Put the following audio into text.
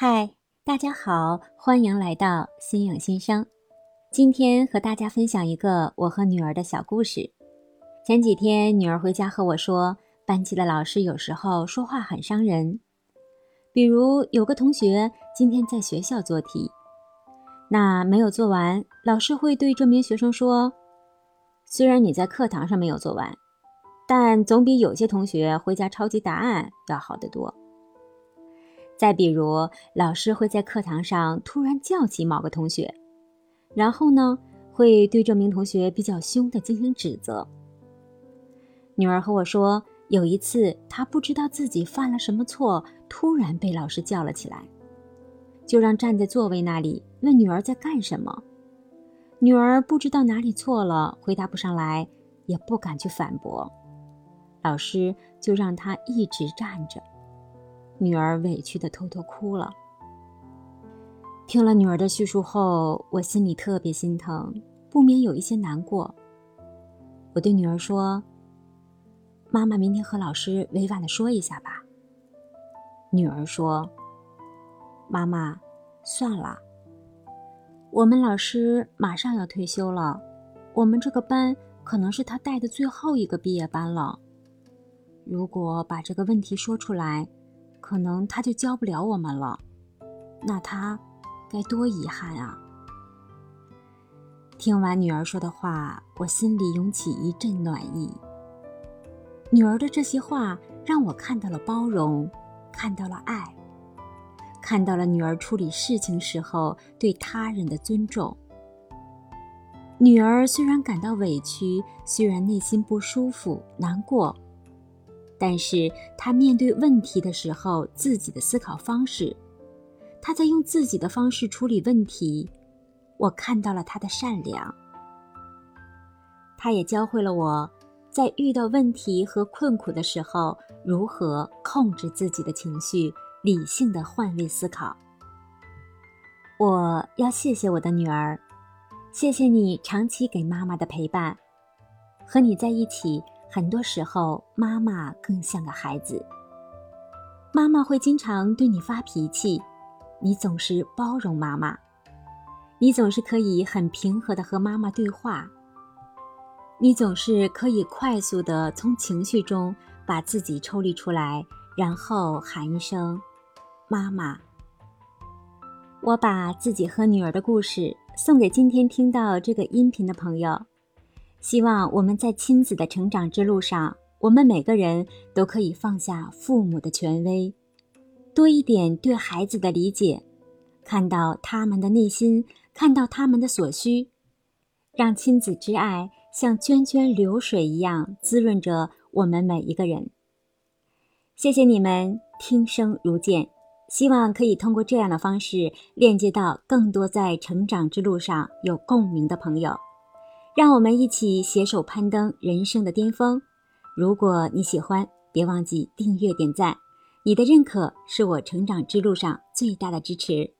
嗨，大家好，欢迎来到心影心声。今天和大家分享一个我和女儿的小故事。前几天女儿回家和我说，班级的老师有时候说话很伤人。比如有个同学今天在学校做题，那没有做完，老师会对这名学生说：“虽然你在课堂上没有做完，但总比有些同学回家抄记答案要好得多。”再比如，老师会在课堂上突然叫起某个同学，然后呢，会对这名同学比较凶的进行指责。女儿和我说，有一次她不知道自己犯了什么错，突然被老师叫了起来，就让站在座位那里，问女儿在干什么。女儿不知道哪里错了，回答不上来，也不敢去反驳，老师就让她一直站着。女儿委屈的偷偷哭了。听了女儿的叙述后，我心里特别心疼，不免有一些难过。我对女儿说：“妈妈明天和老师委婉的说一下吧。”女儿说：“妈妈，算了。我们老师马上要退休了，我们这个班可能是他带的最后一个毕业班了。如果把这个问题说出来，”可能他就教不了我们了，那他该多遗憾啊！听完女儿说的话，我心里涌起一阵暖意。女儿的这些话让我看到了包容，看到了爱，看到了女儿处理事情时候对他人的尊重。女儿虽然感到委屈，虽然内心不舒服、难过。但是他面对问题的时候，自己的思考方式，他在用自己的方式处理问题，我看到了他的善良。他也教会了我，在遇到问题和困苦的时候，如何控制自己的情绪，理性的换位思考。我要谢谢我的女儿，谢谢你长期给妈妈的陪伴，和你在一起。很多时候，妈妈更像个孩子。妈妈会经常对你发脾气，你总是包容妈妈，你总是可以很平和的和妈妈对话，你总是可以快速的从情绪中把自己抽离出来，然后喊一声“妈妈”。我把自己和女儿的故事送给今天听到这个音频的朋友。希望我们在亲子的成长之路上，我们每个人都可以放下父母的权威，多一点对孩子的理解，看到他们的内心，看到他们的所需，让亲子之爱像涓涓流水一样滋润着我们每一个人。谢谢你们听声如见，希望可以通过这样的方式链接到更多在成长之路上有共鸣的朋友。让我们一起携手攀登人生的巅峰。如果你喜欢，别忘记订阅点赞，你的认可是我成长之路上最大的支持。